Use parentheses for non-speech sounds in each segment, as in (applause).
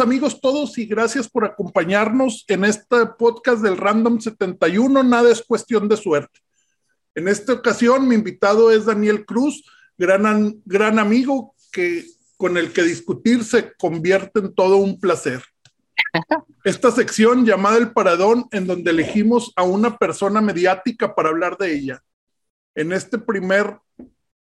Amigos todos y gracias por acompañarnos en este podcast del Random 71. Nada es cuestión de suerte. En esta ocasión mi invitado es Daniel Cruz, gran, gran amigo que, con el que discutir se convierte en todo un placer. Esta sección llamada El Paradón, en donde elegimos a una persona mediática para hablar de ella. En este primer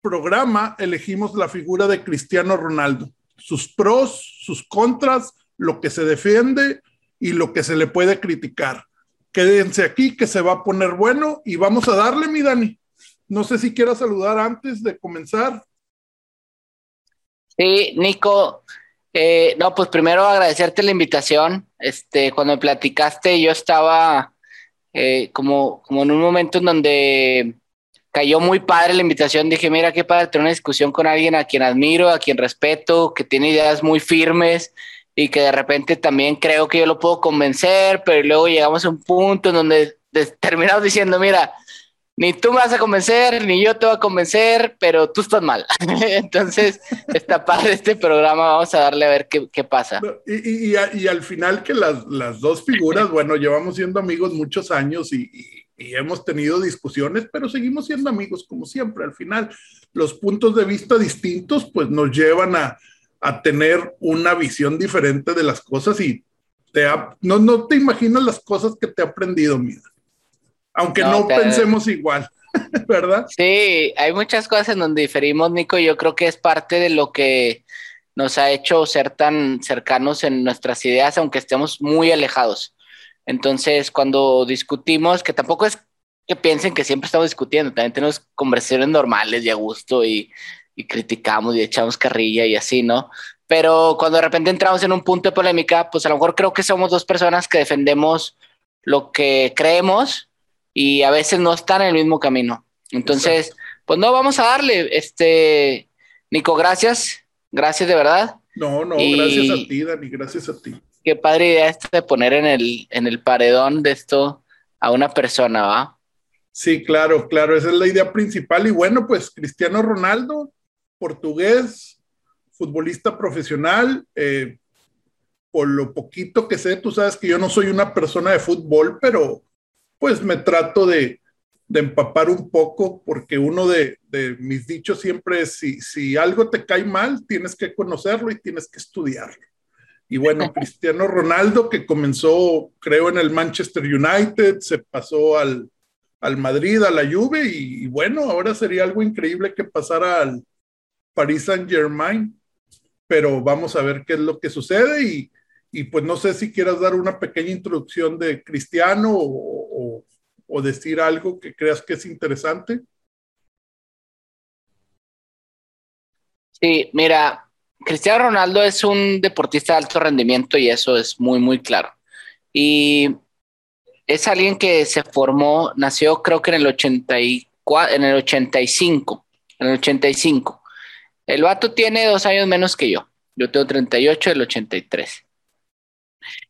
programa elegimos la figura de Cristiano Ronaldo sus pros, sus contras, lo que se defiende y lo que se le puede criticar. Quédense aquí que se va a poner bueno y vamos a darle, mi Dani. No sé si quieras saludar antes de comenzar. Sí, Nico. Eh, no, pues primero agradecerte la invitación. Este, cuando me platicaste, yo estaba eh, como, como en un momento en donde cayó muy padre la invitación. Dije, mira, qué padre tener una discusión con alguien a quien admiro, a quien respeto, que tiene ideas muy firmes y que de repente también creo que yo lo puedo convencer, pero luego llegamos a un punto en donde (laughs) terminamos diciendo, mira, ni tú me vas a convencer, ni yo te voy a convencer, pero tú estás mal. (laughs) Entonces, está padre este programa, vamos a darle a ver qué, qué pasa. Y, y, y, al final que las, las dos figuras, bueno, llevamos siendo amigos muchos años y, y hemos tenido discusiones, pero seguimos siendo amigos como siempre. Al final, los puntos de vista distintos pues nos llevan a, a tener una visión diferente de las cosas y te no, no te imaginas las cosas que te he aprendido, mira. Aunque no, pensemos igual, (laughs) ¿verdad? Sí, hay muchas cosas en donde diferimos, Nico. Yo creo que es parte de lo que nos ha hecho ser tan cercanos en nuestras ideas, aunque estemos muy alejados. Entonces, cuando discutimos, que tampoco es que piensen que siempre estamos discutiendo, también tenemos conversaciones normales y a gusto y, criticamos y echamos carrilla y así, ¿no? Pero cuando de repente entramos en un punto de polémica, pues a lo mejor creo que somos dos personas que defendemos lo que creemos y a veces no están en el mismo camino. Entonces, pues no, vamos a darle. Este, Nico, gracias. Gracias de verdad. No, no, gracias a ti, Dani, gracias a ti qué padre idea esta de poner en el, en el paredón de esto a una persona, ¿va? Sí, claro, claro, esa es la idea principal. Y bueno, pues Cristiano Ronaldo, portugués, futbolista profesional, eh, por lo poquito que sé, tú sabes que yo no soy una persona de fútbol, pero pues me trato de, de empapar un poco, porque uno de, de, mis dichos siempre es, si, si algo te cae mal, tienes que conocerlo y tienes que estudiarlo. Y bueno, (laughs) Cristiano Ronaldo, que comenzó, creo, en el Manchester United, se pasó al, al Madrid, a la Juve, y, bueno, ahora sería algo increíble que pasara al Paris Saint Germain, pero vamos a ver qué es lo que sucede y, y pues no sé si quieras dar una pequeña introducción de Cristiano o, o, o decir algo que creas que es interesante. Sí, mira, Cristiano Ronaldo es un deportista de alto rendimiento y eso es muy, muy claro. Y es alguien que se formó, nació creo que en el, 84, en el 85, en el 85. El vato tiene dos años menos que yo. Yo tengo 38 del 83.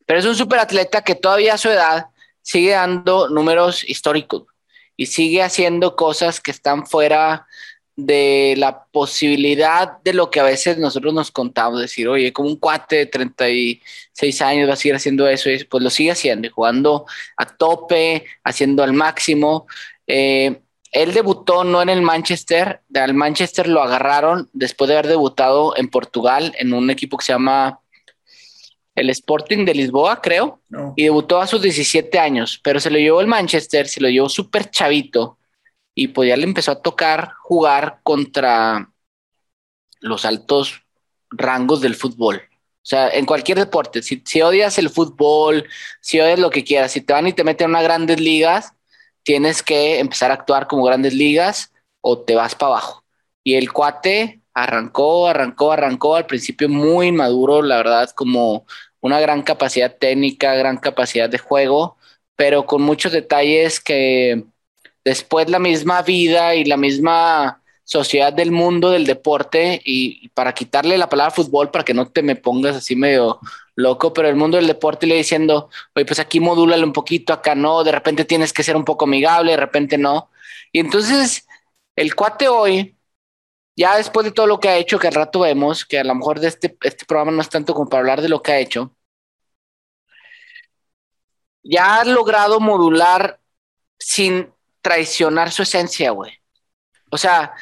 Pero es un superatleta que todavía a su edad sigue dando números históricos y sigue haciendo cosas que están fuera de la posibilidad de lo que a veces nosotros nos contamos, decir, oye, como un cuate de 36 años va a seguir haciendo eso, y pues lo sigue haciendo, jugando a tope, haciendo al máximo. Eh, él debutó no en el Manchester, al Manchester lo agarraron después de haber debutado en Portugal en un equipo que se llama el Sporting de Lisboa, creo, y debutó a sus 17 años, pero se lo llevó el Manchester, se lo llevó súper chavito y pues ya le empezó a tocar jugar contra los altos rangos del fútbol. O sea, en cualquier deporte, si, si, odias el fútbol, si odias lo que quieras, si te van y te meten a unas grandes ligas, tienes que empezar a actuar como grandes ligas o te vas para abajo. Y el cuate arrancó, arrancó, arrancó, al principio muy maduro, la verdad, como una gran capacidad técnica, gran capacidad de juego, pero con muchos detalles que después la misma vida y la misma sociedad del mundo del deporte y, para quitarle la palabra fútbol para que no te me pongas así medio loco, pero el mundo del deporte le diciendo, oye, pues aquí modúlale un poquito, acá no, de repente tienes que ser un poco amigable, de repente no. Y entonces el cuate hoy ya después de todo lo que ha hecho, que al rato vemos, que a lo mejor de este, este programa no es tanto como para hablar de lo que ha hecho, ya ha logrado modular sin traicionar su esencia, güey. O sea,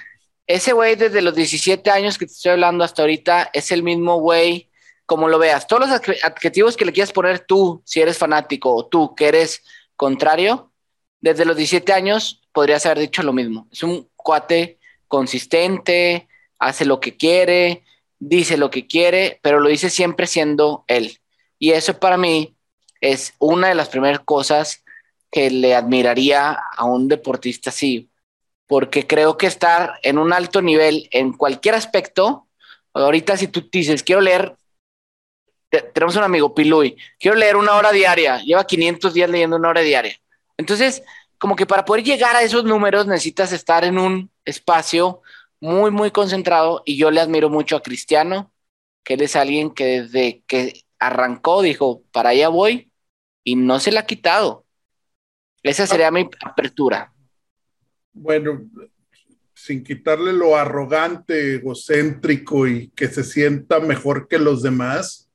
ese güey desde los 17 años que te estoy hablando hasta ahorita es el mismo güey, como lo veas. Todos los adjetivos que le quieras poner tú, si eres fanático, o tú que eres contrario, desde los 17 años podrías haber dicho lo mismo. Es un cuate consistente, hace lo que quiere, dice lo que quiere, pero lo dice siempre siendo él. Y eso para mí es una de las primeras cosas que le admiraría a un deportista así, porque creo que estar en un alto nivel en cualquier aspecto, ahorita si tú dices, quiero leer, tenemos un amigo, Piluy, quiero leer una hora diaria, lleva 500 días leyendo una hora diaria. Entonces, como que para poder llegar a esos números necesitas estar en un espacio muy, muy concentrado y yo le admiro mucho a Cristiano, que él es alguien que desde que arrancó dijo, para allá voy y no se la ha quitado. Esa sería mi apertura. Bueno, sin quitarle lo arrogante, egocéntrico y que se sienta mejor que los demás,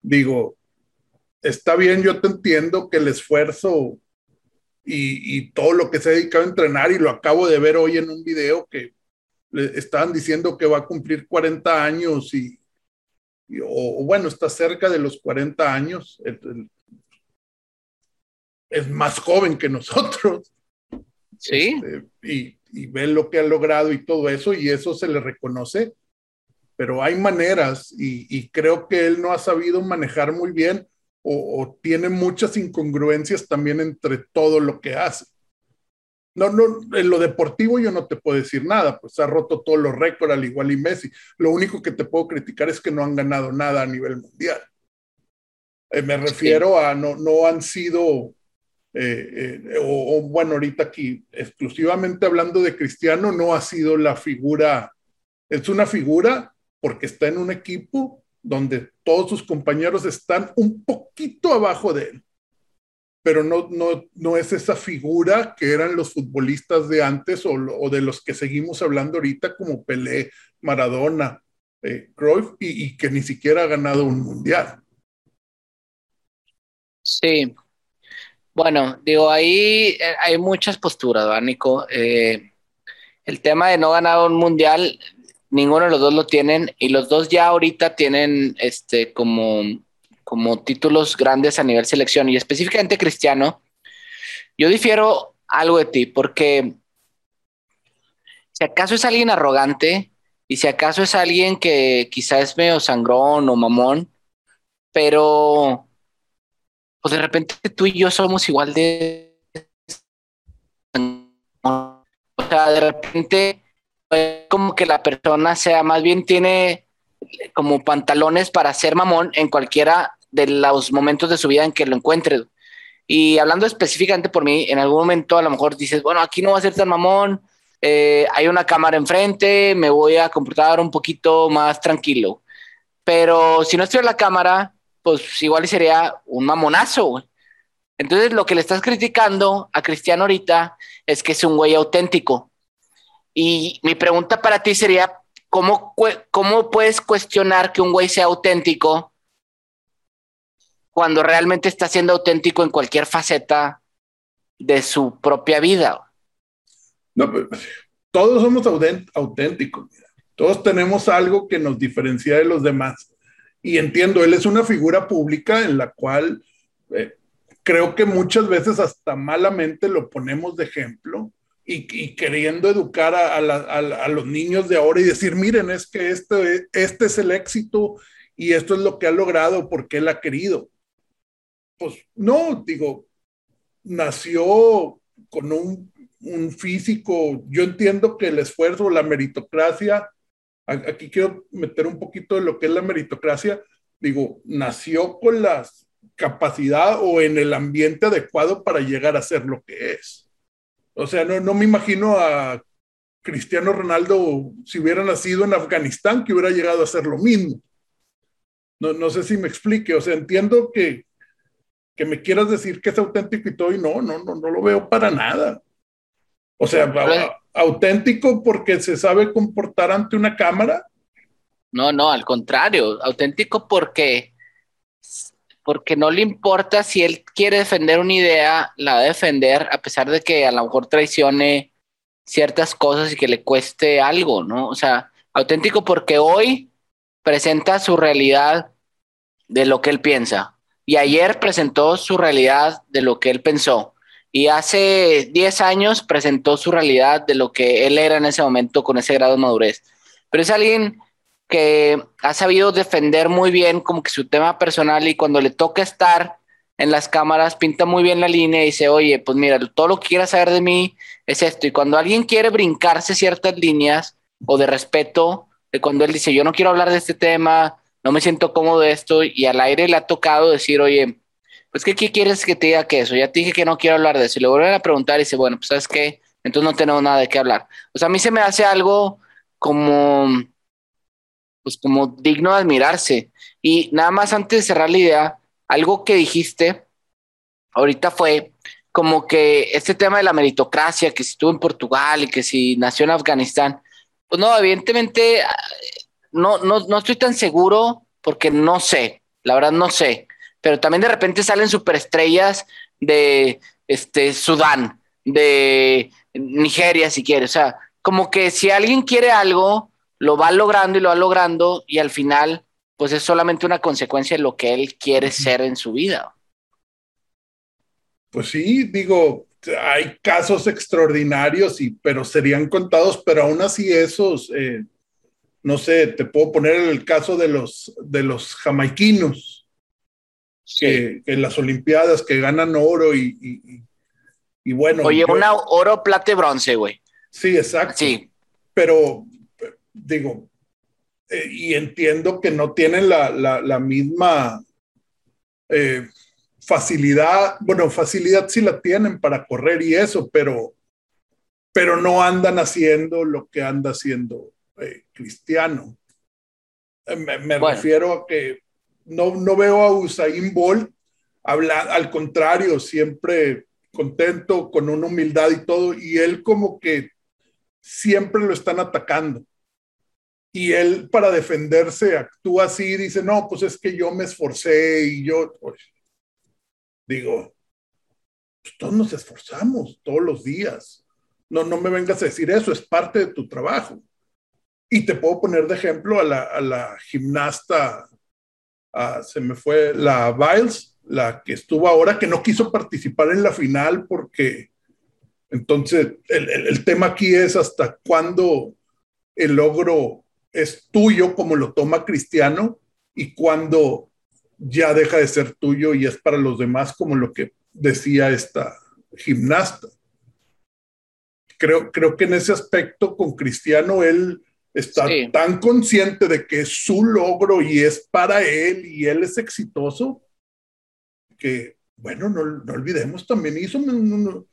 digo, está bien, yo te entiendo que el esfuerzo y, todo lo que se ha dedicado a entrenar, y lo acabo de ver hoy en un video que le estaban diciendo que va a cumplir 40 años y, o, bueno, está cerca de los 40 años es más joven que nosotros. Sí. Este, y, y, ve lo que ha logrado y todo eso, y eso se le reconoce, pero hay maneras, y, creo que él no ha sabido manejar muy bien o, tiene muchas incongruencias también entre todo lo que hace. No, no, en lo deportivo yo no te puedo decir nada, pues ha roto todos los récords al igual y Messi. Lo único que te puedo criticar es que no han ganado nada a nivel mundial. Eh, me refiero a no, no han sido eh, eh, o, bueno, ahorita aquí, exclusivamente hablando de Cristiano, no ha sido la figura, es una figura porque está en un equipo donde todos sus compañeros están un poquito abajo de él, pero no, no, no es esa figura que eran los futbolistas de antes o, de los que seguimos hablando ahorita como Pelé, Maradona, eh, Cruyff, y, y que ni siquiera ha ganado un mundial. Sí, bueno, digo, ahí eh, hay muchas posturas, ¿verdad, Nico? Eh, el tema de no ganar un mundial, ninguno de los dos lo tienen y los dos ya ahorita tienen este como, como títulos grandes a nivel selección y específicamente Cristiano. Yo difiero algo de ti porque si acaso es alguien arrogante y si acaso es alguien que quizás es medio sangrón o mamón, pero pues de repente tú y yo somos igual de... O sea, de repente como que la persona sea, más bien tiene como pantalones para ser mamón en cualquiera de los momentos de su vida en que lo encuentre. Y hablando específicamente por mí, en algún momento a lo mejor dices, bueno, aquí no va a ser tan mamón, eh, hay una cámara enfrente, me voy a comportar un poquito más tranquilo. Pero si no estoy en la cámara, pues igual sería un mamonazo, Entonces lo que le estás criticando a Cristiano ahorita es que es un güey auténtico. Y mi pregunta para ti sería, ¿cómo, cómo puedes cuestionar que un güey sea auténtico cuando realmente está siendo auténtico en cualquier faceta de su propia vida? No, pues, todos somos auténticos. Todos tenemos algo que nos diferencia de los demás y entiendo, él es una figura pública en la cual eh, creo que muchas veces hasta malamente lo ponemos de ejemplo y, queriendo educar a, los niños de ahora y decir, miren, es que este, este es el éxito y esto es lo que ha logrado porque él ha querido. Pues no, digo, nació con un, un físico, yo entiendo que el esfuerzo, la meritocracia, aquí quiero meter un poquito de lo que es la meritocracia. Digo, nació con la capacidad o en el ambiente adecuado para llegar a ser lo que es. O sea, no, no me imagino a Cristiano Ronaldo si hubiera nacido en Afganistán que hubiera llegado a ser lo mismo. No, no sé si me explique. O sea, entiendo que, que me quieras decir que es auténtico y todo, y no, no, no, no lo veo para nada. O sea, auténtico porque se sabe comportar ante una cámara. No, no, al contrario, auténtico porque porque no le importa si él quiere defender una idea, la va a defender a pesar de que a lo mejor traicione ciertas cosas y que le cueste algo, ¿no? O sea, auténtico porque hoy presenta su realidad de lo que él piensa y ayer presentó su realidad de lo que él pensó y hace 10 años presentó su realidad de lo que él era en ese momento con ese grado de madurez. Pero es alguien que ha sabido defender muy bien como que su tema personal y cuando le toca estar en las cámaras pinta muy bien la línea y dice, oye, pues mira, todo lo que quieras saber de mí es esto. Y cuando alguien quiere brincarse ciertas líneas o de respeto, de cuando él dice, yo no quiero hablar de este tema, no me siento cómodo de esto, y al aire le ha tocado decir, oye, pues ¿qué, qué quieres que te diga que eso? Ya te dije que no quiero hablar de eso. Y le vuelven a preguntar y dice, bueno, pues sabes qué, entonces no tenemos nada de qué hablar. O sea, a mí se me hace algo como pues como digno de admirarse. Y nada más antes de cerrar la idea, algo que dijiste ahorita fue como que este tema de la meritocracia, que si estuvo en Portugal y que si nació en Afganistán, pues no, evidentemente no, no, no estoy tan seguro porque no sé, la verdad no sé, pero también de repente salen superestrellas de este, Sudán, de Nigeria si quieres, o sea, como que si alguien quiere algo, lo va logrando y lo va logrando y al final pues es solamente una consecuencia de lo que él quiere ser en su vida. Pues sí, digo, hay casos extraordinarios, y, pero serían contados, pero aún así esos, eh, no sé, te puedo poner el caso de los, de los jamaiquinos, que, en las Olimpiadas que ganan oro y, y, bueno. Oye, una oro, plata y bronce, güey. Sí, exacto. Sí. Pero digo, eh, y entiendo que no tienen la, misma eh, facilidad, bueno, facilidad sí la tienen para correr y eso, pero, pero no andan haciendo lo que anda haciendo eh, Cristiano. Me, refiero a que no, no veo a Usain Bolt hablar, al contrario, siempre contento, con una humildad y todo, y él como que siempre lo están atacando y él para defenderse actúa así y dice, no, pues es que yo me esforcé y yo, pues, digo, pues todos nos esforzamos todos los días. No, no me vengas a decir eso, es parte de tu trabajo. Y te puedo poner de ejemplo a la, a la gimnasta, se me fue la Biles, la que estuvo ahora, que no quiso participar en la final porque entonces el, el, tema aquí es hasta cuándo el logro es tuyo como lo toma Cristiano y cuando ya deja de ser tuyo y es para los demás como lo que decía esta gimnasta. Creo, creo que en ese aspecto con Cristiano él está tan consciente de que es su logro y es para él y él es exitoso que, bueno, no, no olvidemos, también hizo un,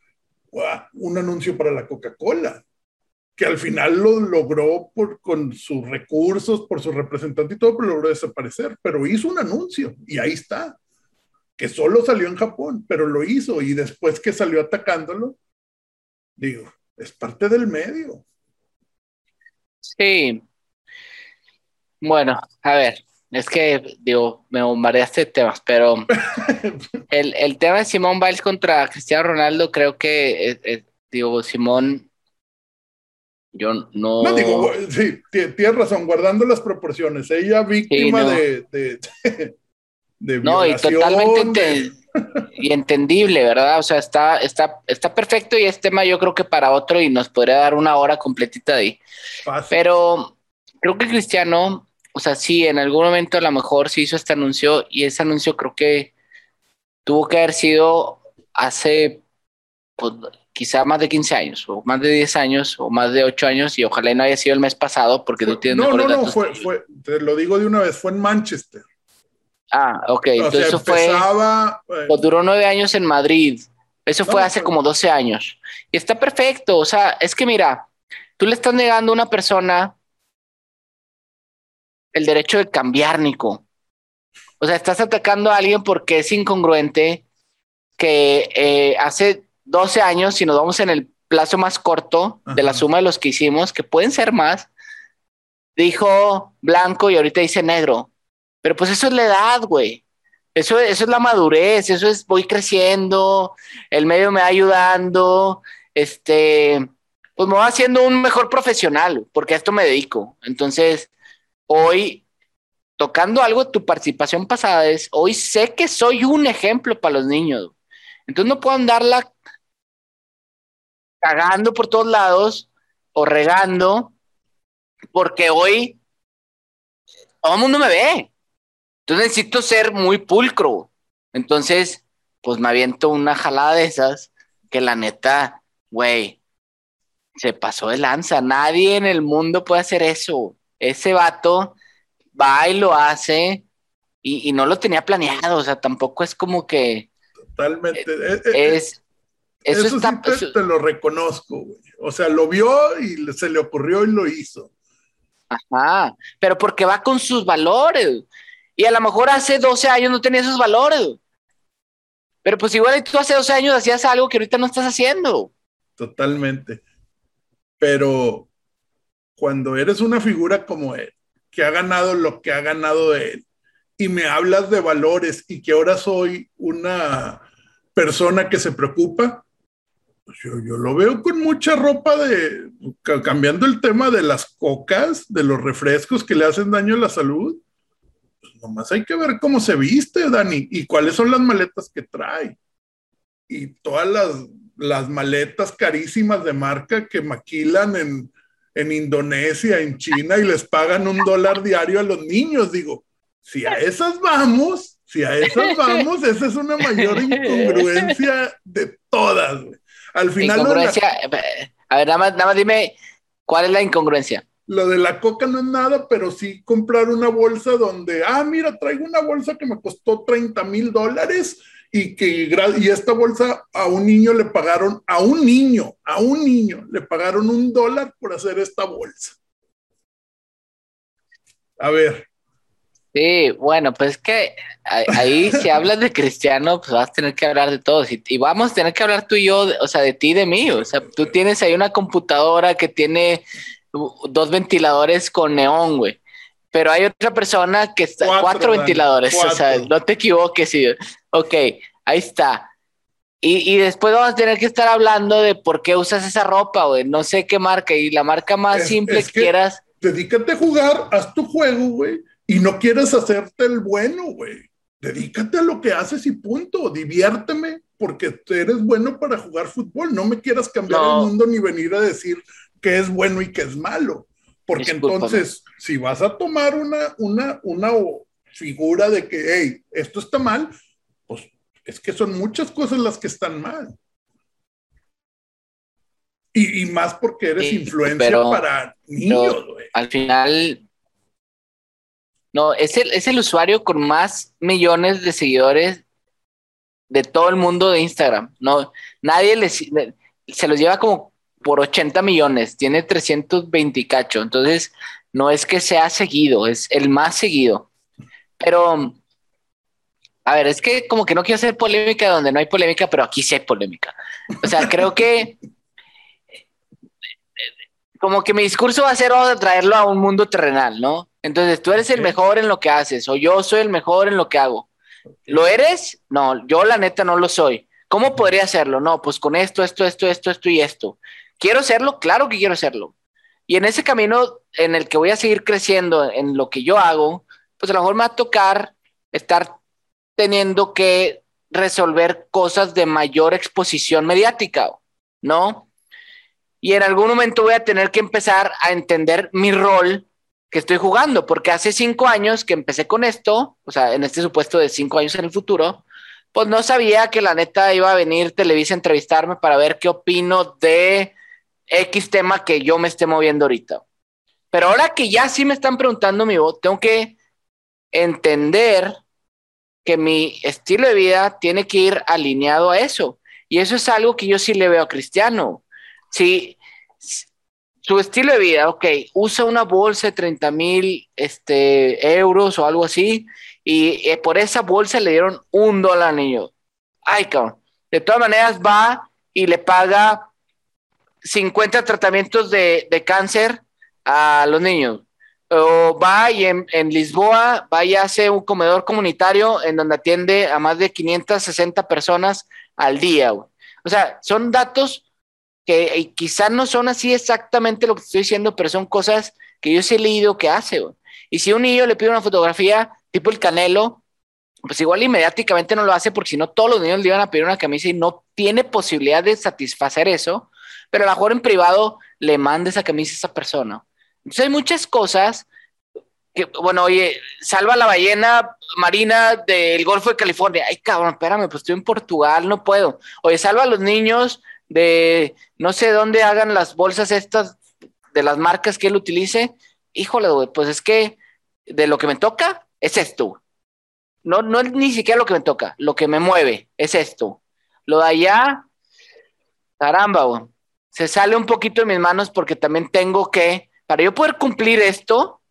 un anuncio para la Coca-Cola que al final lo logró por, con sus recursos, por su representante y todo, pero logró desaparecer, pero hizo un anuncio y ahí está, que solo salió en Japón, pero lo hizo y después que salió atacándolo, digo, es parte del medio. Sí. Bueno, a ver, es que, digo, me bombardeaste de temas, pero (laughs) el, el, tema de Simón Biles contra Cristiano Ronaldo, creo que, eh, eh, digo, Simón yo no. No digo, sí, tienes razón, guardando las proporciones. Ella víctima de, de, (laughs) de, No, y totalmente y entendible, ¿verdad? O sea, está, está, está perfecto y este tema yo creo que para otro y nos podría dar una hora completita de ahí. Pero creo que Cristiano, o sea, sí, en algún momento a lo mejor se hizo este anuncio y ese anuncio creo que tuvo que haber sido hace pues, quizá más de 15 años, o más de 10 años, o más de 8 años, y ojalá no haya sido el mes pasado, porque tú tienes No, no, no, fue, fue, te lo digo de una vez, fue en Manchester. Ah, ok, entonces eso fue. Pues, duró 9 años en Madrid. Eso fue hace como 12 años. Y está perfecto, o sea, es que mira, tú le estás negando a una persona el derecho de cambiar, Nico. O sea, estás atacando a alguien porque es incongruente que eh, hace 12 años, si nos vamos en el plazo más corto de la suma de los que hicimos, que pueden ser más, dijo blanco y ahorita dice negro. Pero pues eso es la edad, güey. Eso, eso es la madurez, eso es voy creciendo, el medio me va ayudando, este, pues me va haciendo un mejor profesional, porque a esto me dedico. Entonces, hoy, tocando algo de tu participación pasada, es, hoy sé que soy un ejemplo para los niños. Entonces no puedo andarla cagando por todos lados o regando, porque hoy todo el mundo me ve. Entonces necesito ser muy pulcro. Entonces, pues me aviento una jalada de esas que la neta, güey, se pasó de lanza. Nadie en el mundo puede hacer eso. Ese vato va y lo hace y, no lo tenía planeado. O sea, tampoco es como que. Totalmente. Eh, eh, es. eso, sí te, lo reconozco, güey. O sea, lo vio y se le ocurrió y lo hizo. Ajá, pero porque va con sus valores. Y a lo mejor hace 12 años no tenía esos valores. Pero pues igual tú hace 12 años hacías algo que ahorita no estás haciendo. Totalmente. Pero cuando eres una figura como él, que ha ganado lo que ha ganado él, y me hablas de valores y que ahora soy una persona que se preocupa, pues yo, yo, lo veo con mucha ropa de, cambiando el tema de las cocas, de los refrescos que le hacen daño a la salud, pues nomás hay que ver cómo se viste, Dani, y cuáles son las maletas que trae. Y todas las, las maletas carísimas de marca que maquilan en, en Indonesia, en China, y les pagan un dólar diario a los niños. Digo, si a esas vamos, si a esas (laughs) vamos, esa es una mayor incongruencia de todas. Al (laughs) final. Incongruencia, a ver, nada más, nada más dime, ¿cuál es la incongruencia? Lo de la coca no es nada, pero sí comprar una bolsa donde, ah, mira, traigo una bolsa que me costó 30 mil dólares y que y esta bolsa a un niño le pagaron, a un niño, a un niño le pagaron un dólar por hacer esta bolsa. A ver. Sí, bueno, pues es que ahí si hablas de cristiano, pues vas a tener que hablar de todos y, y, vamos a tener que hablar tú y yo, o sea, de ti y de mí, o sea, tú tienes ahí una computadora que tiene dos ventiladores con neón, güey pero hay otra persona que está, cuatro, ventiladores, o sea, no te equivoques, sí. ok, ahí está. Y, y, después vamos a tener que estar hablando de por qué usas esa ropa, güey, no sé qué marca, y la marca más simple que, quieras. Dedícate a jugar, haz tu juego, güey, y no quieres hacerte el bueno, güey. Dedícate a lo que haces y punto, diviérteme, porque eres bueno para jugar fútbol, no me quieras cambiar el mundo ni venir a decir qué es bueno y qué es malo. Porque entonces, si vas a tomar una, una, una figura de que, hey, esto está mal, pues es que son muchas cosas las que están mal. Y, más porque eres influencia para niños, güey. Al final, no, es el, es el usuario con más millones de seguidores de todo el mundo de Instagram. No, nadie les, se los lleva como por 80 millones, tiene 320 y cacho, entonces no es que sea seguido, es el más seguido. Pero, a ver, es que como que no quiero hacer polémica donde no hay polémica, pero aquí sí hay polémica. O sea, creo que como que mi discurso va a ser vamos a traerlo a un mundo terrenal, ¿no? Entonces, tú eres el mejor en lo que haces o yo soy el mejor en lo que hago. ¿Lo eres? No, yo la neta no lo soy. ¿Cómo podría hacerlo? No, pues con esto, esto, esto, esto, esto y esto. ¿Quiero serlo? Claro que quiero serlo. Y en ese camino en el que voy a seguir creciendo en lo que yo hago, pues a lo mejor me va a tocar estar teniendo que resolver cosas de mayor exposición mediática, ¿no? Y en algún momento voy a tener que empezar a entender mi rol que estoy jugando, porque hace cinco años que empecé con esto, o sea, en este supuesto de cinco años en el futuro, pues no sabía que la neta iba a venir Televisa a entrevistarme para ver qué opino de X tema que yo me esté moviendo ahorita. Pero ahora que ya sí me están preguntando mi voz, tengo que entender que mi estilo de vida tiene que ir alineado a eso. Y eso es algo que yo sí le veo a Cristiano. Si su estilo de vida, ok, usa una bolsa de 30 mil este, euros o algo así, y eh, por esa bolsa le dieron un dólar al niño. Ay, cabrón. De todas maneras va y le paga 50 tratamientos de, de cáncer a los niños. O va y en, en, Lisboa, va y hace un comedor comunitario en donde atiende a más de 560 personas al día. O sea, son datos que quizás no son así exactamente lo que estoy diciendo, pero son cosas que yo sí he leído que hace. Y si un niño le pide una fotografía tipo el Canelo, pues igual inmediatamente no lo hace porque si no todos los niños le iban a pedir una camisa y no tiene posibilidad de satisfacer eso, pero a lo mejor en privado le manda esa camisa a esa persona. Entonces hay muchas cosas que, bueno, oye, salva la ballena marina del Golfo de California. Ay, cabrón, espérame, pues estoy en Portugal, no puedo. Oye, salva a los niños de no sé dónde hagan las bolsas estas de las marcas que él utilice. Híjole, güey, pues es que de lo que me toca es esto. No, no es ni siquiera lo que me toca, lo que me mueve es esto. Lo de allá, caramba, güey. Se sale un poquito de mis manos porque también tengo que, para yo poder cumplir esto,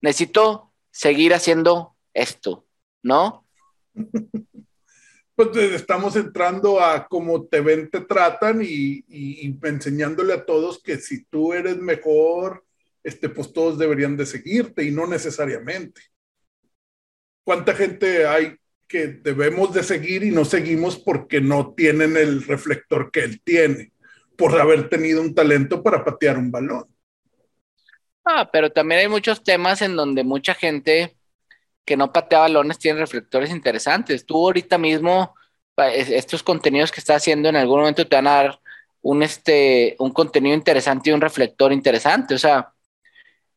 necesito seguir haciendo esto, ¿no? (laughs) Pues eh, estamos entrando a cómo te ven, te tratan y, y, enseñándole a todos que si tú eres mejor, este, pues todos deberían de seguirte y no necesariamente. ¿Cuánta gente hay que debemos de seguir y no seguimos porque no tienen el reflector que él tiene, por haber tenido un talento para patear un balón? Ah, pero también hay muchos temas en donde mucha gente que no patea balones tiene reflectores interesantes. Tú ahorita mismo, estos contenidos que estás haciendo en algún momento te van a dar un, este, un contenido interesante y un reflector interesante. O sea,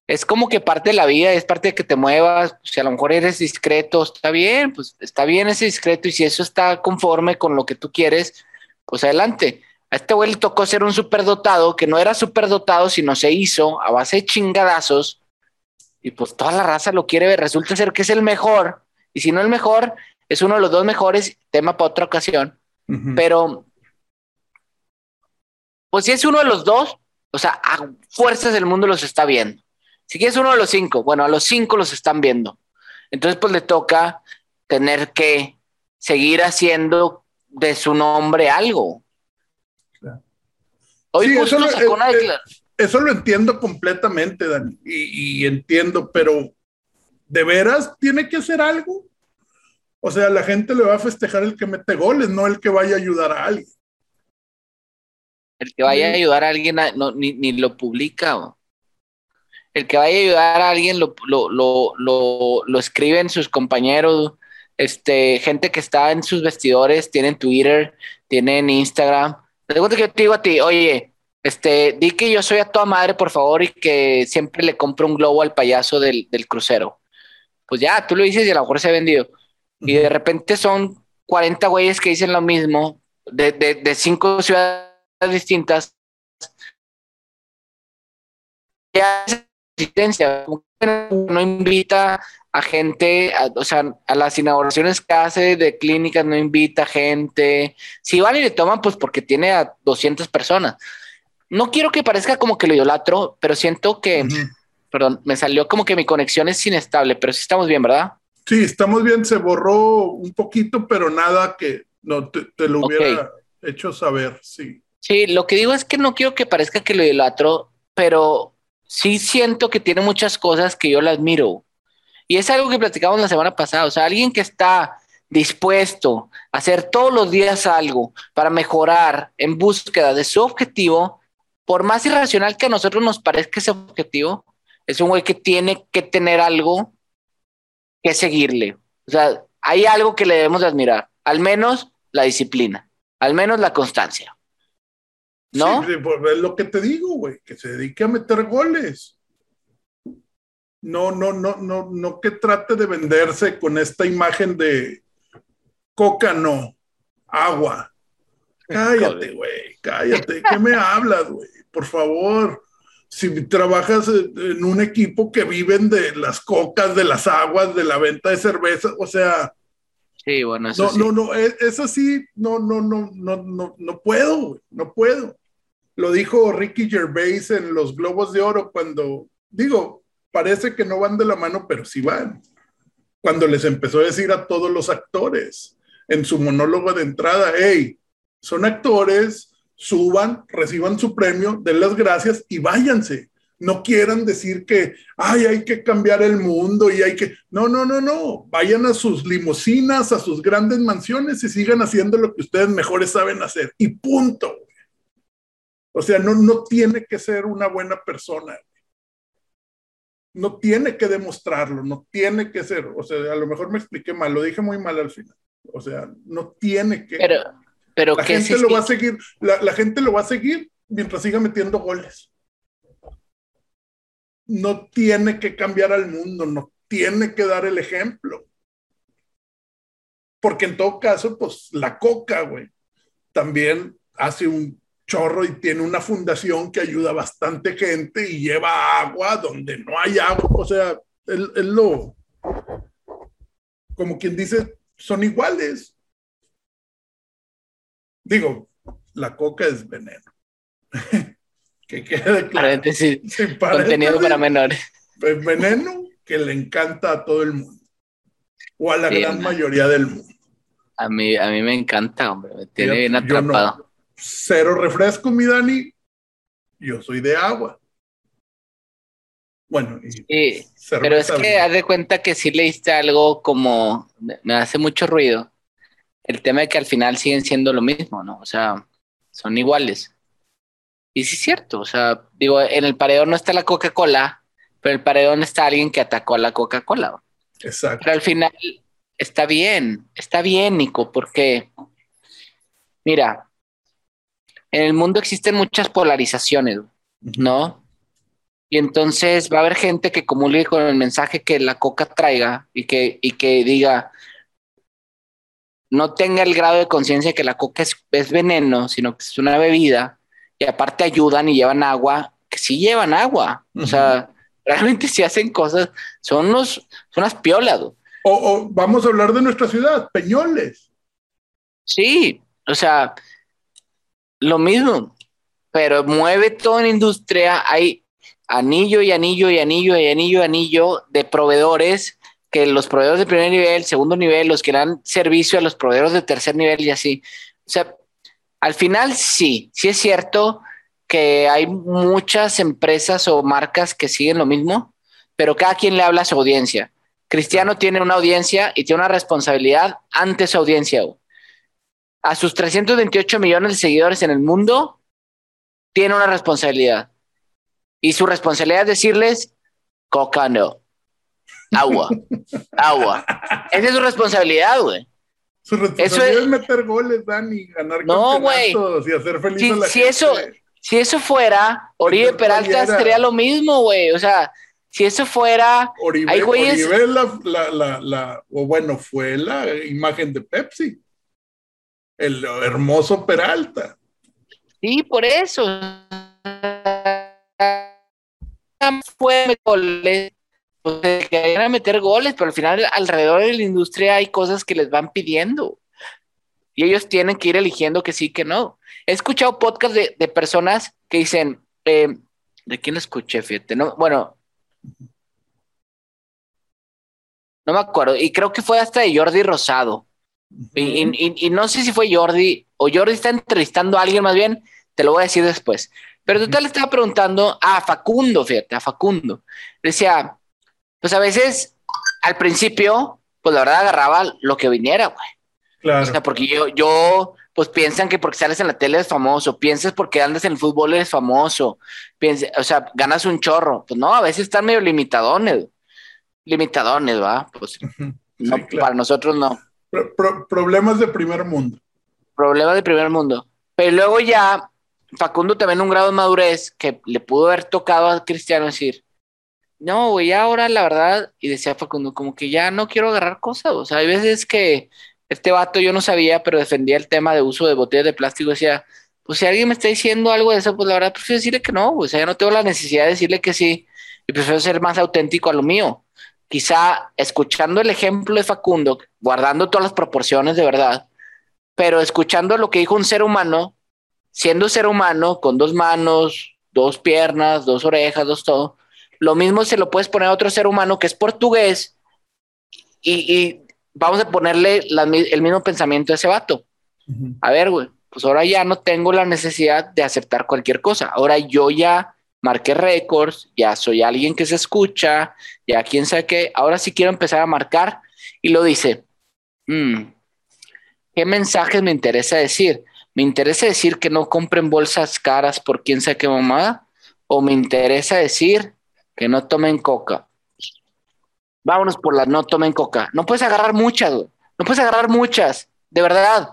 es como que parte de la vida, es parte de que te muevas, si a lo mejor eres discreto, está bien, pues está bien ese discreto y si eso está conforme con lo que tú quieres, pues adelante. A este güey le tocó ser un superdotado que no era superdotado, sino se hizo a base de chingadazos y pues toda la raza lo quiere ver. Resulta ser que es el mejor y si no el mejor, es uno de los dos mejores, tema para otra ocasión. Pero, pues si es uno de los dos, o sea, a fuerzas del mundo los está viendo. Si quieres uno de los cinco, bueno, a los cinco los están viendo. Entonces, pues le toca tener que seguir haciendo de su nombre algo. Hoy justo eso, sacó una eh, eso lo entiendo completamente, Dani, y, entiendo, pero ¿de veras tiene que hacer algo? O sea, la gente le va a festejar el que mete goles, no el que vaya a ayudar a alguien. El que vaya a ayudar a alguien ni, ni, lo publica. ¿o? el que vaya a ayudar a alguien lo, lo, lo, lo, escriben sus compañeros, este, gente que está en sus vestidores, tienen Twitter, tienen Instagram. Te que yo te digo a ti, oye, este, di que yo soy a toda madre, por favor, y que siempre le compro un globo al payaso del, del crucero. Pues ya, tú lo dices y a lo mejor se ha vendido. Y de repente son 40 güeyes que dicen lo mismo, de, de, de cinco ciudades distintas. Ya existencia, no invita a gente, o sea, a las inauguraciones que hace de clínicas no invita gente. Si van y le toman, pues porque tiene a 200 personas. No quiero que parezca como que lo idolatro, pero siento que, perdón, me salió como que mi conexión es inestable, pero sí estamos bien, ¿verdad? Sí, estamos bien, se borró un poquito, pero nada que no te, lo hubiera hecho saber, sí. Sí, lo que digo es que no quiero que parezca que lo idolatro, pero sí siento que tiene muchas cosas que yo la admiro. Y es algo que platicamos la semana pasada. O sea, alguien que está dispuesto a hacer todos los días algo para mejorar en búsqueda de su objetivo, por más irracional que a nosotros nos parezca ese objetivo, es un güey que tiene que tener algo que seguirle. O sea, hay algo que le debemos de admirar, al menos la disciplina, al menos la constancia. ¿No? Sí, pues, es lo que te digo, güey, que se dedique a meter goles. No, no, no, no, no que trate de venderse con esta imagen de coca, no, agua. Cállate, güey, cállate. ¿Qué me hablas, güey? Por favor. Si trabajas en un equipo que viven de las cocas, de las aguas, de la venta de cerveza, o sea, Sí, bueno, eso no, sí. no, no, e, eso sí, no, no, no, no, no, no puedo, güey, no puedo. Lo dijo Ricky Gervais en los Globos de Oro cuando, digo, parece que no van de la mano, pero sí van. Cuando les empezó a decir a todos los actores en su monólogo de entrada, hey, son actores, suban, reciban su premio, den las gracias y váyanse. No quieran decir que, ay, hay que cambiar el mundo y hay que... No, no, no, no. Vayan a sus limusinas, a sus grandes mansiones y sigan haciendo lo que ustedes mejores saben hacer. Y punto. O sea, no, no tiene que ser una buena persona. No tiene que demostrarlo, no tiene que ser. O sea, a lo mejor me expliqué mal, lo dije muy mal al final. O sea, no tiene que. Pero, pero la gente lo va a seguir, la, la gente lo va a seguir mientras siga metiendo goles. No tiene que cambiar al mundo, no tiene que dar el ejemplo. Porque en todo caso, pues la coca, güey, también hace un chorro y tiene una fundación que ayuda a bastante gente y lleva agua donde no hay agua. O sea, es lo, como quien dice, son iguales. Digo, la coca es veneno. (laughs) que quede claro. Paréntesis, contenido para menores. Es veneno que le encanta a todo el mundo. O a la sí, gran mayoría del mundo. A mí, a mí me encanta, hombre. Me tiene yo, bien atrapado. Cero refresco, mi Dani. Yo soy de agua. Bueno, sí, pero es que haz de cuenta que sí leíste algo como me hace mucho ruido. El tema de que al final siguen siendo lo mismo, ¿no? O sea, son iguales. Y sí es cierto, o sea, digo, en el paredón no está la Coca-Cola, pero en el paredón está alguien que atacó a la Coca-Cola. Exacto. Pero al final está bien, está bien, Nico, porque, mira, en el mundo existen muchas polarizaciones, ¿no? Y entonces va a haber gente que comulgue con el mensaje que la coca traiga y que, y que diga, no tenga el grado de conciencia que la coca es, es, veneno, sino que es una bebida, y aparte ayudan y llevan agua, que sí llevan agua. Uh -huh. O sea, realmente si hacen cosas, son, unos, son unas piolas. O, o, vamos a hablar de nuestra ciudad, Peñoles. Sí, o sea, lo mismo, pero mueve toda la industria, hay anillo y anillo y anillo y anillo y anillo de proveedores que los proveedores de primer nivel, segundo nivel, los que dan servicio a los proveedores de tercer nivel y así. O sea, al final sí, sí es cierto que hay muchas empresas o marcas que siguen lo mismo, pero cada quien le habla a su audiencia. Cristiano tiene una audiencia y tiene una responsabilidad ante su audiencia. A sus 328 millones de seguidores en el mundo, tiene una responsabilidad. Y su responsabilidad es decirles, coca no, agua, (laughs) agua. Esa es su responsabilidad, güey. Su responsabilidad eso es, es, meter goles, Dani, ganar no, campeonatos y hacer feliz si, a la si gente. Eso, si eso fuera, Oribe Peralta sería lo mismo, güey. O sea, si eso fuera. Oribe, hay güeyes... Oribe la, la, la, la, o bueno, fue la imagen de Pepsi. El hermoso Peralta. Sí, por eso. Fue goles, a meter goles, pero al final alrededor de la industria hay cosas que les van pidiendo. Y ellos tienen que ir eligiendo que sí, que no. He escuchado podcasts de, de personas que dicen, eh, ¿de quién escuché? Fíjate, no, bueno, no me acuerdo, y creo que fue hasta de Jordi Rosado. Y, y, y, no sé si fue Jordi o Jordi está entrevistando a alguien más bien, te lo voy a decir después. Pero total, le estaba preguntando a Facundo, fíjate, a Facundo. Decía, pues a veces al principio, pues la verdad agarraba lo que viniera, güey. Claro. O sea, porque yo, yo, pues piensan que porque sales en la tele es famoso, piensas porque andas en el fútbol eres famoso, piensas, o sea, ganas un chorro. Pues no, a veces están medio limitadones, limitadones, ¿va? Pues no, sí, claro. para nosotros no. Pro, pro, problemas de primer mundo. Problemas de primer mundo. Pero luego ya Facundo también un grado de madurez que le pudo haber tocado a Cristiano decir, no, güey, ahora la verdad, y decía Facundo, como que ya no quiero agarrar cosas, o sea, hay veces que este vato yo no sabía, pero defendía el tema de uso de botellas de plástico, decía, pues si alguien me está diciendo algo de eso, pues la verdad prefiero decirle que no, o sea, ya no tengo la necesidad de decirle que sí, y prefiero ser más auténtico a lo mío. Quizá escuchando el ejemplo de Facundo, guardando todas las proporciones de verdad, pero escuchando lo que dijo un ser humano, siendo ser humano, con dos manos, dos piernas, dos orejas, dos todo, lo mismo se lo puedes poner a otro ser humano que es portugués y, y vamos a ponerle la, el mismo pensamiento a ese vato. Uh -huh. A ver, güey, pues ahora ya no tengo la necesidad de aceptar cualquier cosa. Ahora yo ya marqué récords, ya soy alguien que se escucha, ya quién sabe qué. Ahora sí quiero empezar a marcar y lo dice. Mm, ¿Qué mensajes me interesa decir? ¿Me interesa decir que no compren bolsas caras por quién sabe qué mamada? ¿O me interesa decir que no tomen coca? Vámonos por las no tomen coca. No puedes agarrar muchas, No puedes agarrar muchas. De verdad.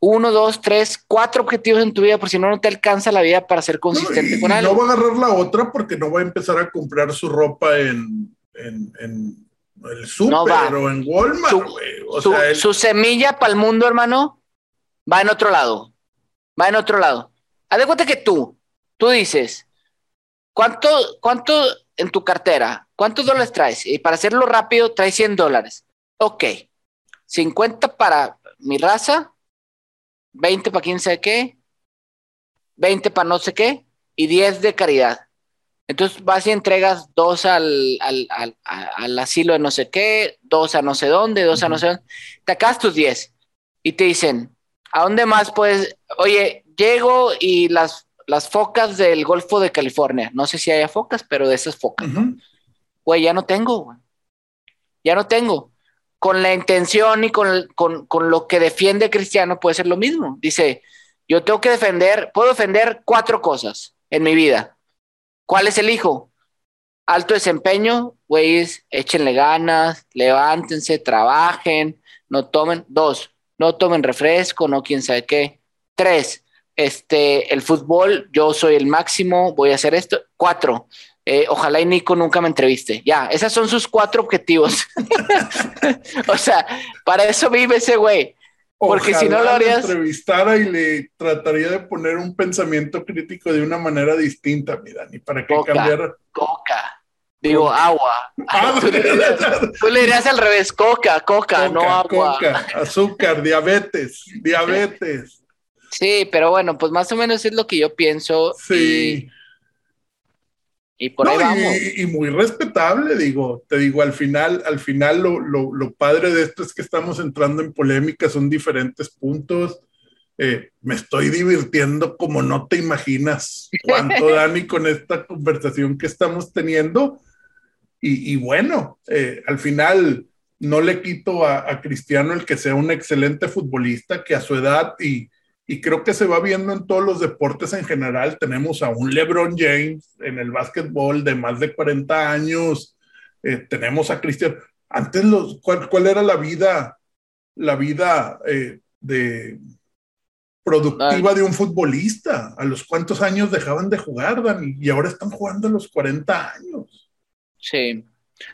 Uno, dos, tres, cuatro objetivos en tu vida, por si no, no te alcanza la vida para ser consistente con algo. No va a agarrar la otra porque no va a empezar a comprar su ropa en, en, el súper o en Walmart, su, su semilla para el mundo, hermano, va en otro lado. Va en otro lado. Haz de cuenta que tú, tú dices, ¿cuánto, cuánto en tu cartera? ¿Cuántos dólares traes? Y para hacerlo rápido, traes 100 dólares. Ok. 50 para mi raza, 20 para quién sabe qué, 20 para no sé qué y 10 de caridad. Entonces vas y entregas dos al, al, asilo de no sé qué, dos a no sé dónde, dos a no sé dónde. Te acabas tus 10 y te dicen, ¿a dónde más puedes? Oye, llego y las, las focas del Golfo de California, no sé si haya focas, pero de esas focas. Güey, ya no tengo, Ya no tengo con la intención y con, con, lo que defiende Cristiano puede ser lo mismo. Dice, yo tengo que defender, puedo defender cuatro cosas en mi vida. ¿Cuál es el hijo? Alto desempeño, güeyes, échenle ganas, levántense, trabajen, no tomen. Dos, no tomen refresco, no quién sabe qué. Tres, este, el fútbol, yo soy el máximo, voy a hacer esto. Cuatro, eh, ojalá y Nico nunca me entreviste. Ya, esos son sus cuatro objetivos. (laughs) o sea, para eso vive ese güey. Porque si no lo harías. entrevistara y le trataría de poner un pensamiento crítico de una manera distinta, mi Dani, para que cambiara. Coca. Digo, agua. Ah, (laughs) (laughs) tú, le dirías, al revés, coca, coca, no agua. Coca, azúcar, diabetes, diabetes. Sí, pero bueno, pues más o menos es lo que yo pienso. Sí. Y por ahí vamos. Y, muy respetable, digo, te digo, al final, al final lo, lo, lo, padre de esto es que estamos entrando en polémica, son diferentes puntos. Eh, me estoy divirtiendo como no te imaginas cuánto, (laughs) Dani, con esta conversación que estamos teniendo. Y, y bueno, eh, al final no le quito a, a, Cristiano el que sea un excelente futbolista, que a su edad y, y creo que se va viendo en todos los deportes en general. Tenemos a un LeBron James en el básquetbol de más de 40 años. Eh, tenemos a Cristian. Antes, los, ¿cuál, era la vida, la vida eh, de productiva de un futbolista? ¿A los cuántos años dejaban de jugar, Dani? Y ahora están jugando a los 40 años. Sí.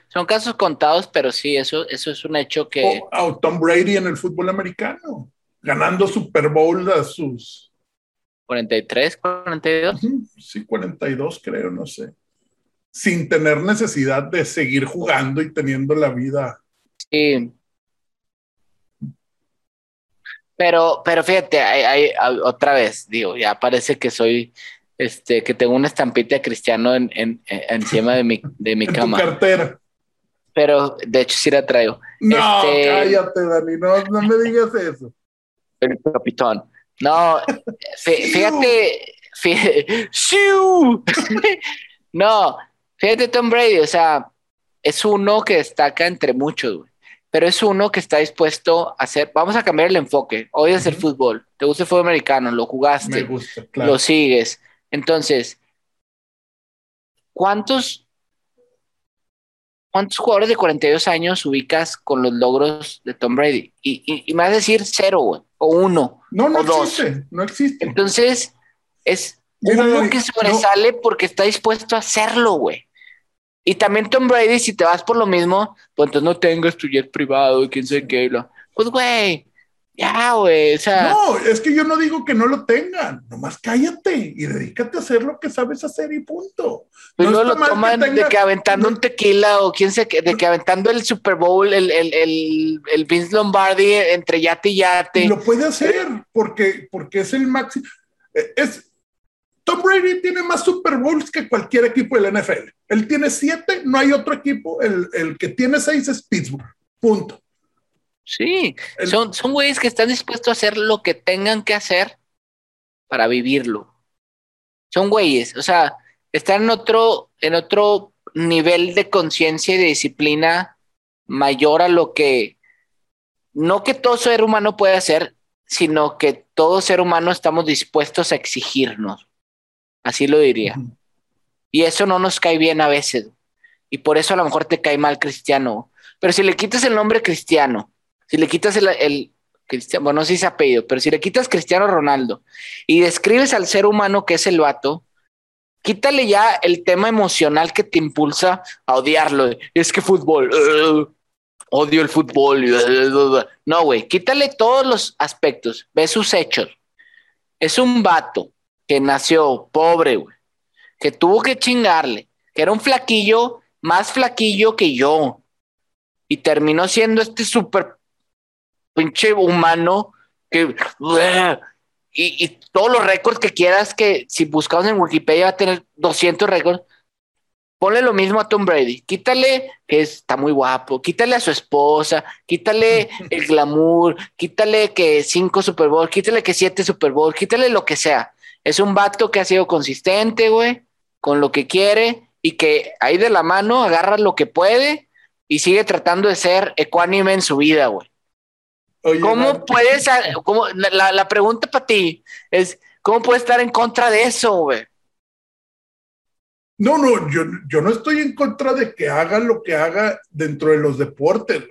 Son casos contados, pero sí, eso, eso es un hecho que. O a Tom Brady en el fútbol americano ganando Super Bowl a sus 43, 42. Sí, 42 creo, no sé. Sin tener necesidad de seguir jugando y teniendo la vida. Sí. Pero, pero fíjate, hay, otra vez, digo, ya parece que soy, este, que tengo una estampita de cristiano en, encima de mi, de mi (laughs) cama. Tu cartera. Pero de hecho sí la traigo. No, este, cállate, Dani, no, no me digas eso el capitán. No, fíjate, fíjate, (laughs) (laughs) no, fíjate Tom Brady, o sea, es uno que destaca entre muchos, pero es uno que está dispuesto a hacer, vamos a cambiar el enfoque, hoy es el fútbol, te gusta el fútbol americano, lo jugaste, lo sigues, entonces, ¿cuántos ¿cuántos jugadores de 42 años ubicas con los logros de Tom Brady? Y, y, me vas a decir cero, güey, o uno. No, no o existe, no existe. Entonces, es uno que sobresale porque está dispuesto a hacerlo, güey. Y también Tom Brady, si te vas por lo mismo, pues entonces no tengas tu jet privado y quién sabe qué. Pues, güey, ya, güey, o sea. No, es que yo no digo que no lo tengan, nomás cállate y dedícate a hacer lo que sabes hacer y punto. Pues no, lo toman de que aventando un tequila o quién sé de que aventando el Super Bowl, el, el, el, el Vince Lombardi entre yate y yate. Lo puede hacer porque, porque es el máximo. Eh, es, Tom Brady tiene más Super Bowls que cualquier equipo de la NFL. Él tiene siete, no hay otro equipo. El, el que tiene seis es Pittsburgh. Punto. Sí, son, son güeyes que están dispuestos a hacer lo que tengan que hacer para vivirlo. Son güeyes, o sea, están en otro, en otro nivel de conciencia y de disciplina mayor a lo que, no que todo ser humano puede hacer, sino que todo ser humano estamos dispuestos a exigirnos. Así lo diría. Y eso no nos cae bien a veces. Y por eso a lo mejor te cae mal cristiano. Pero si le quitas el nombre cristiano, si le quitas el, cristiano, bueno, no sé si se apellido, pero si le quitas Cristiano Ronaldo y describes al ser humano que es el vato, quítale ya el tema emocional que te impulsa a odiarlo. Es que fútbol, odio el fútbol. no, güey, quítale todos los aspectos, ve sus hechos. Es un vato que nació pobre, güey, que tuvo que chingarle, que era un flaquillo, más flaquillo que yo, y terminó siendo este súper pinche humano que... Y, y, todos los récords que quieras que si buscamos en Wikipedia va a tener 200 récords, ponle lo mismo a Tom Brady. Quítale que está muy guapo, quítale a su esposa, quítale el (laughs) glamour, quítale que cinco Super Bowl, quítale que siete Super Bowl, quítale lo que sea. Es un vato que ha sido consistente, güey, con lo que quiere y que ahí de la mano agarra lo que puede y sigue tratando de ser ecuánime en su vida, güey. ¿Cómo puedes, cómo, la, la pregunta para ti es, ¿cómo puedes estar en contra de eso, güey? No, no, yo, yo no estoy en contra de que haga lo que haga dentro de los deportes.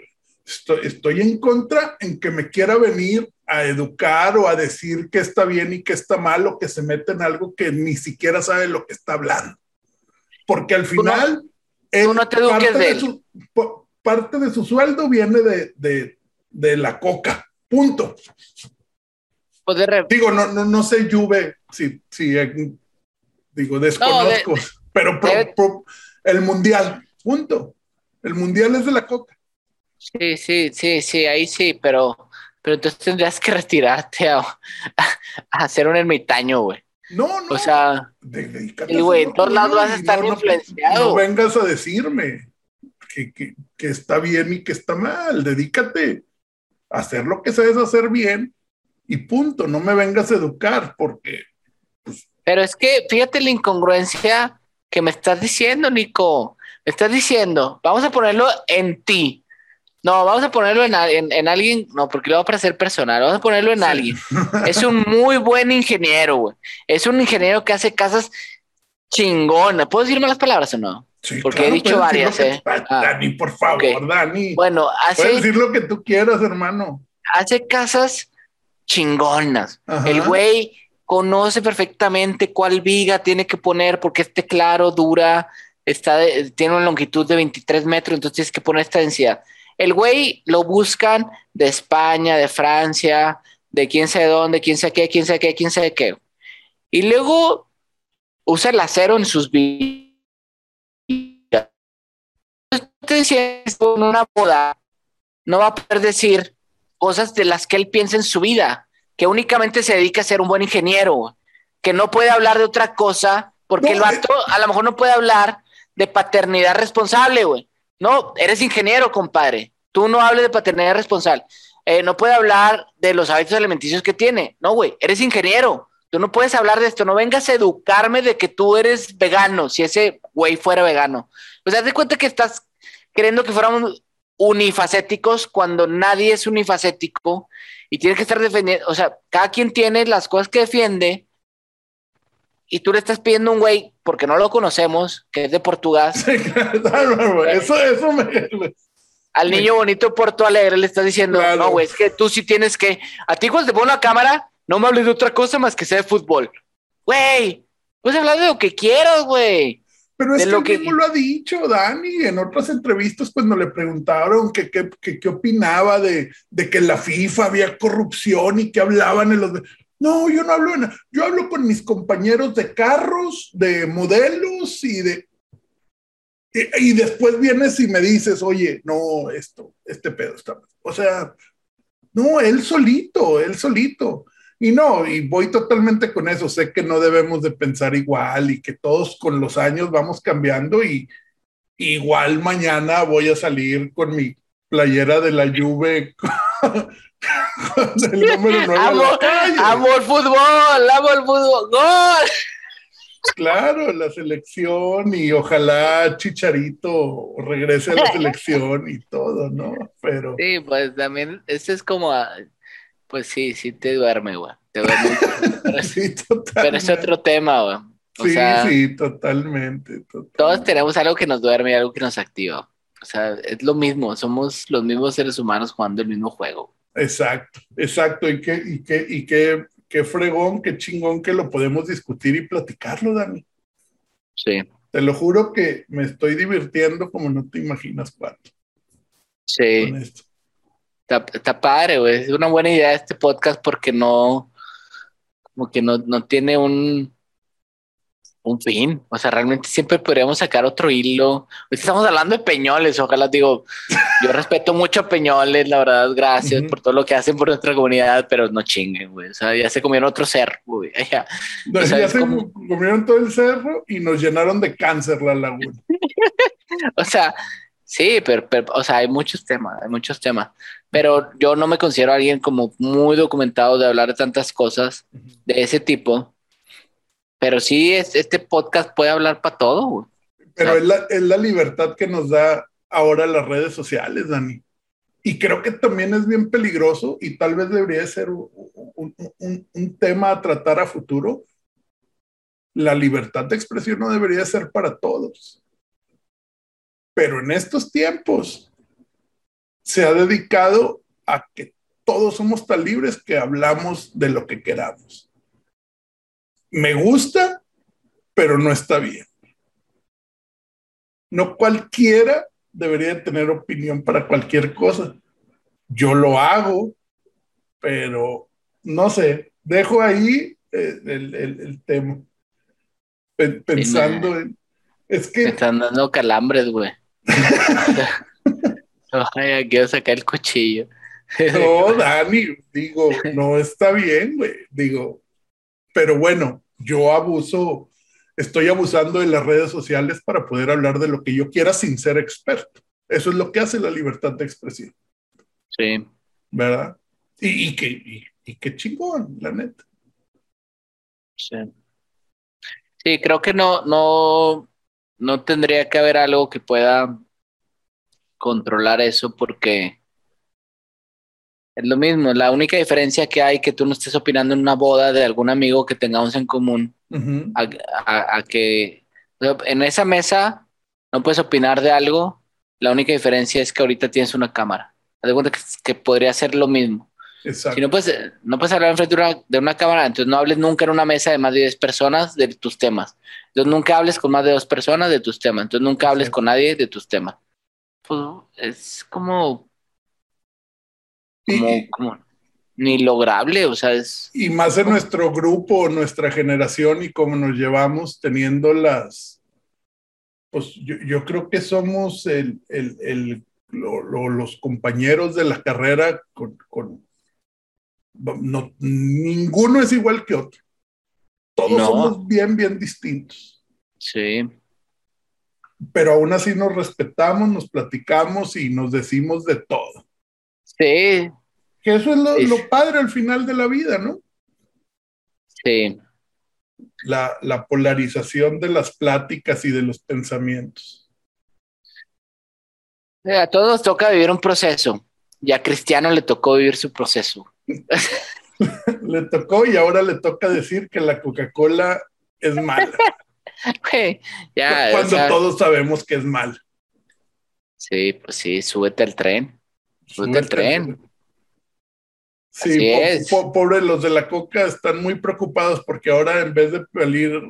Estoy, estoy en contra en que me quiera venir a educar o a decir que está bien y que está mal o que se mete en algo que ni siquiera sabe lo que está hablando. Porque al final, no, te parte, de, su, parte de su sueldo viene de, de, de la coca. Punto. Digo, no, no, no sé, Juve, si, si digo, desconozco. Pero el mundial, punto. El mundial es de la coca. Sí, sí, sí, sí, ahí sí, pero, pero entonces tendrías que retirarte a, hacer un ermitaño, güey. No, no. O sea, y güey, en todos lados vas a estar influenciado. No, vengas a decirme que, que, que, está bien y que está mal. Dedícate a hacer lo que sabes hacer bien y punto. No me vengas a educar porque. Pues, pero es que fíjate la incongruencia que me estás diciendo, Nico. Me estás diciendo, vamos a ponerlo en ti. No, vamos a ponerlo en, en, alguien, no, porque lo va a parecer personal, vamos a ponerlo en alguien. (laughs) Es un muy buen ingeniero, güey. Es un ingeniero que hace casas chingonas. ¿Puedo decir malas palabras o no? Sí, porque he dicho varias, ¿eh? Ah, Dani, por favor, Dani. Bueno, hace. Puedes decir lo que tú quieras, hermano. Hace casas chingonas. El güey conoce perfectamente cuál viga tiene que poner porque este claro dura, está tiene una longitud de 23 metros, entonces tienes que poner esta densidad. El güey lo buscan de España, de Francia, de quién sabe dónde, quién sabe qué, quién sabe qué, quién sabe qué. Y luego usa el acero en sus vigas. Entonces, en una boda no va a poder decir cosas de las que él piensa en su vida que únicamente se dedica a ser un buen ingeniero, que no puede hablar de otra cosa, porque el vato a lo mejor no puede hablar de paternidad responsable, güey. No, eres ingeniero, compadre. Tú no hables de paternidad responsable. Eh, no puede hablar de los hábitos alimenticios que tiene. No, güey, eres ingeniero. Tú no puedes hablar de esto. No vengas a educarme de que tú eres vegano, si ese güey fuera vegano. O sea, de cuenta que estás creyendo que fuéramos unifacéticos cuando nadie es unifacético y tienes que estar defendiendo, o sea, cada quien tiene las cosas que defiende y tú le estás pidiendo un güey, porque no lo conocemos, que es de Portugal. (laughs) eso, eso me... Al niño bonito de Porto Alegre le estás diciendo, no, güey, es que tú sí tienes que, a ti cuando te pongo la cámara, no me hables de otra cosa más que sea de fútbol. Güey, puedes hablar de lo que quieras, güey. Pero es que, lo que mismo lo ha dicho Dani en otras entrevistas cuando le preguntaron qué que, opinaba de, de, que en la FIFA había corrupción y que hablaban en los... No, yo no hablo, yo hablo con mis compañeros de carros, de modelos y de... Y, y después vienes y me dices, oye, no, esto, este pedo está... O sea, no, él solito, él solito. Y no, y voy totalmente con eso. Sé que no debemos de pensar igual y que todos con los años vamos cambiando y igual mañana voy a salir con mi playera de la lluvia el número 9 amo, amo el fútbol, amo el fútbol. ¡Gol! Claro, la selección y ojalá Chicharito regrese a la (laughs) selección y todo, ¿no? Pero. Sí, pues también, este es como, pues sí, sí te duerme, güey. Te duerme. (laughs) Pero, sí, pero es otro tema, güey. sí, sí, totalmente, Todos tenemos algo que nos duerme y algo que nos activa. O sea, es lo mismo, somos los mismos seres humanos jugando el mismo juego. Exacto, exacto. Y qué, y qué, y qué, qué fregón, qué chingón que lo podemos discutir y platicarlo, Dani. Sí. Te lo juro que me estoy divirtiendo como no te imaginas cuánto. Sí. Está, está, padre, güey. Es una buena idea este podcast porque no, como que no, no tiene un, un fin. O sea, realmente siempre podríamos sacar otro hilo. Estamos hablando de Peñoles, ojalá digo, yo respeto mucho a Peñoles, la verdad, gracias por todo lo que hacen por nuestra comunidad, pero no chinguen, güey. O sea, ya se comieron otro cerro, güey. (laughs) Ya, ya se comieron todo el cerro y nos llenaron de cáncer la laguna. (laughs) o sea, sí, pero, o sea, hay muchos temas, hay muchos temas. Pero yo no me considero alguien como muy documentado de hablar de tantas cosas de ese tipo pero sí, este podcast puede hablar para todo. Pero es, la, es la libertad que nos da ahora las redes sociales, Dani. Y creo que también es bien peligroso y tal vez debería ser un, un, un, tema a tratar a futuro. La libertad de expresión no debería ser para todos. Pero en estos tiempos se ha dedicado a que todos somos tan libres que hablamos de lo que queramos me gusta, pero no está bien. No cualquiera debería tener opinión para cualquier cosa. Yo lo hago, pero no sé, dejo ahí eh, el, tema. Pensando en... Es que... Me están dando calambres, güey. (laughs) (laughs) Ay, quiero sacar el cuchillo. no, (laughs) Dani, digo, no está bien, güey. Digo, pero bueno, yo abuso, estoy abusando de las redes sociales para poder hablar de lo que yo quiera sin ser experto. Eso es lo que hace la libertad de expresión. Sí. ¿Verdad? Y, y, que, y, qué chingón, la neta. Sí. Sí, creo que no, no, no tendría que haber algo que pueda controlar eso porque es lo mismo, la única diferencia que hay que tú no estés opinando en una boda de algún amigo que tengamos en común, a, que en esa mesa no puedes opinar de algo, la única diferencia es que ahorita tienes una cámara. De cuenta que, podría ser lo mismo. Si no puedes, no puedes hablar enfrente de una, de una cámara, entonces no hables nunca en una mesa de más de 10 personas de tus temas. Entonces nunca hables con más de dos personas de tus temas. Entonces nunca hables con nadie de tus temas. Pues es como como, ni lograble, o sea, es... Y más en nuestro grupo, nuestra generación y cómo nos llevamos teniendo las... Pues yo, creo que somos el, el, los compañeros de la carrera con... con no, ninguno es igual que otro. Todos somos bien, bien distintos. Sí. Pero aún así nos respetamos, nos platicamos y nos decimos de todo. Sí. Que eso es lo, padre al final de la vida, ¿no? Sí. La, la, polarización de las pláticas y de los pensamientos. A todos toca vivir un proceso. Y a Cristiano le tocó vivir su proceso. (laughs) le tocó y ahora le toca decir que la Coca-Cola es mala. (laughs) (laughs) ya, Cuando todos sabemos que es mal. Sí, pues sí, súbete al tren. Súbete al tren. Sí, pobres los de la coca están muy preocupados porque ahora en vez de valer,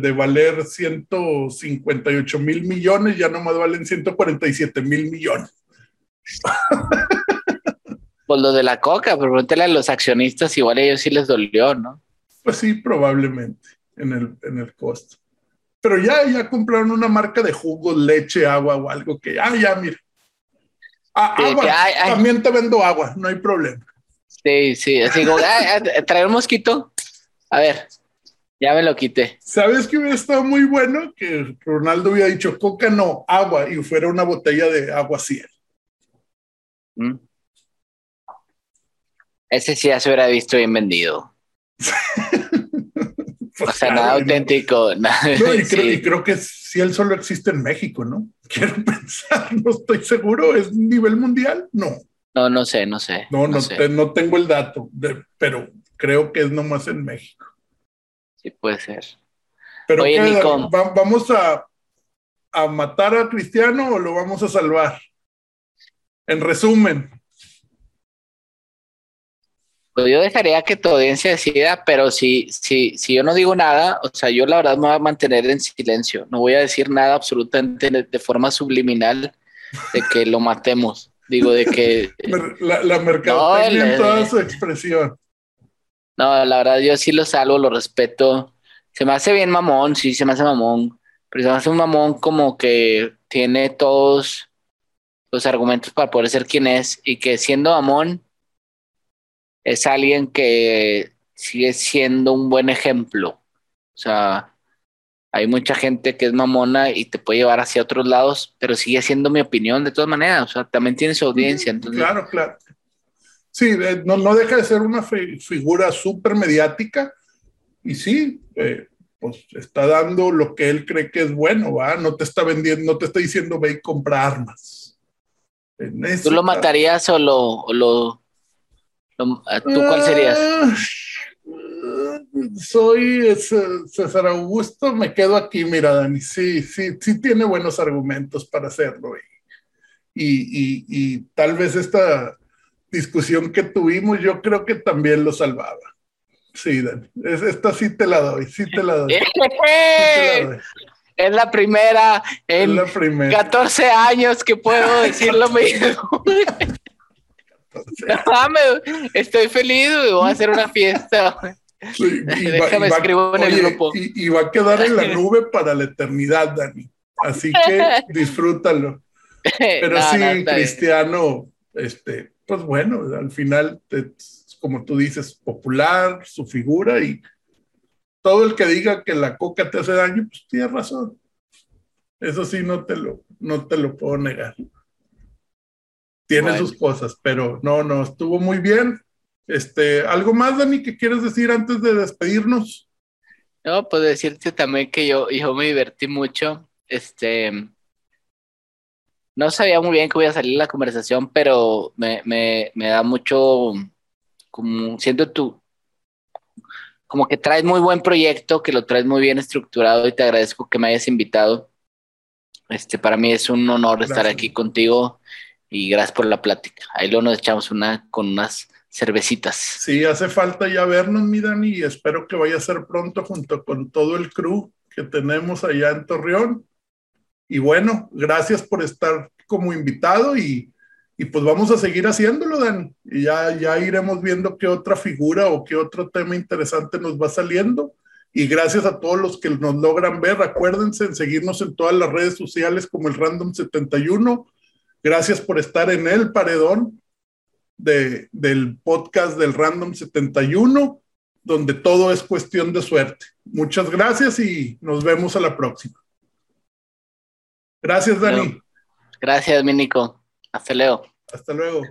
de valer 158 mil millones, ya nomás valen 147 mil millones. (laughs) Pues lo de la coca, pero pregúntale a los accionistas, igual a ellos sí les dolió, ¿no? Pues sí, probablemente en el, en el costo. Pero ya, ya compraron una marca de jugo, leche, agua o algo que, ah, ya, mira. Ah, agua, también te vendo agua, no hay problema. Sí, sí, así como, traer un mosquito. A ver, ya me lo quité. ¿Sabes que hubiera estado muy bueno? Que Ronaldo hubiera dicho coca, no, agua, y fuera una botella de agua ciel. Mm. Ese sí ya se hubiera visto bien vendido. (laughs) O sea, nada auténtico. (laughs) nada- No, y, creo, y creo que si él solo existe en México, ¿no? (laughs) Quiero pensar, no estoy seguro, ¿es nivel mundial? No, No, no sé, no sé. no, no, sé. te- no tengo el dato, de- pero creo que es nomás en México. Sí, puede ser. Pero Oye, ¿qué, Nico. va- ¿vamos a, a matar a Cristiano o lo vamos a salvar? En resumen, Pues yo dejaría que tu audiencia decida, pero si, si, si yo no digo nada, o sea, yo la verdad me voy a mantener en silencio. No voy a decir nada absolutamente de, de forma subliminal de que lo matemos. Digo, de que (laughs) la, la mercadotecnia No, en toda su expresión. No, la verdad, yo sí lo salvo, lo respeto. Se me hace bien mamón, sí, se me hace mamón. Pero se me hace un mamón como que tiene todos los argumentos para poder ser quien es y que siendo mamón es alguien que sigue siendo un buen ejemplo. O sea, hay mucha gente que es mamona y te puede llevar hacia otros lados, pero sigue siendo mi opinión de todas maneras. O sea, también tiene su audiencia. Entonces, Claro, claro. Sí, eh, no, no deja de ser una fi- figura súper mediática y sí, eh, pues está dando lo que él cree que es bueno, ¿va? No te está vendiendo, no te está diciendo ve y compra armas. En ¿Tú lo matarías o lo, o lo, lo- ¿Tú cuál serías? Ah, Soy eh, César Augusto, me quedo aquí, mira, Dani. Sí, sí, sí tiene buenos argumentos para hacerlo. Y, y, y, y tal vez esta discusión que tuvimos, yo creo que también lo salvaba. Sí, Dani. Es- esta sí te la doy, sí te la doy. sí te la doy. (laughs) Es la primera en la primera. 14 años que puedo decir lo mismo. (laughs) (laughs) No mames, estoy feliz, güey, voy a hacer una fiesta. güey. Sí, y va- Déjame va- escribo en el oye, grupo. Y, y va a quedar en la (laughs) nube para la eternidad, Dani. Así que (laughs) disfrútalo. Pero No, sí, no, bien. Cristiano, este, pues bueno, al final, como tú dices, popular, su figura y todo el que diga que la coca te hace daño, pues tiene razón. Eso sí, no te lo, no te lo puedo negar. Tiene Bueno. sus cosas, pero no, no, estuvo muy bien. Este, ¿algo más, Dani, que quieres decir antes de despedirnos? No, pues decirte también que yo, yo me divertí mucho. Este, no sabía muy bien que voy a salir la conversación, pero me, me, me da mucho, como siento tú, como que traes muy buen proyecto, que lo traes muy bien estructurado y te agradezco que me hayas invitado. Este, para mí es un honor estar aquí contigo y gracias por la plática. Ahí luego nos echamos una con unas cervecitas. Sí, hace falta ya vernos, mi Dani, y espero que vaya a ser pronto junto con todo el crew que tenemos allá en Torreón. Y bueno, gracias por estar como invitado y, y pues vamos a seguir haciéndolo, Dani. Y ya, ya iremos viendo qué otra figura o qué otro tema interesante nos va saliendo. Y gracias a todos los que nos logran ver. Acuérdense en seguirnos en todas las redes sociales como el Random 71. Gracias por estar en el paredón de, del podcast del Random 71, donde todo es cuestión de suerte. Muchas gracias y nos vemos a la próxima. Gracias, Dani. Gracias, mi Nico. Hasta luego. Hasta luego.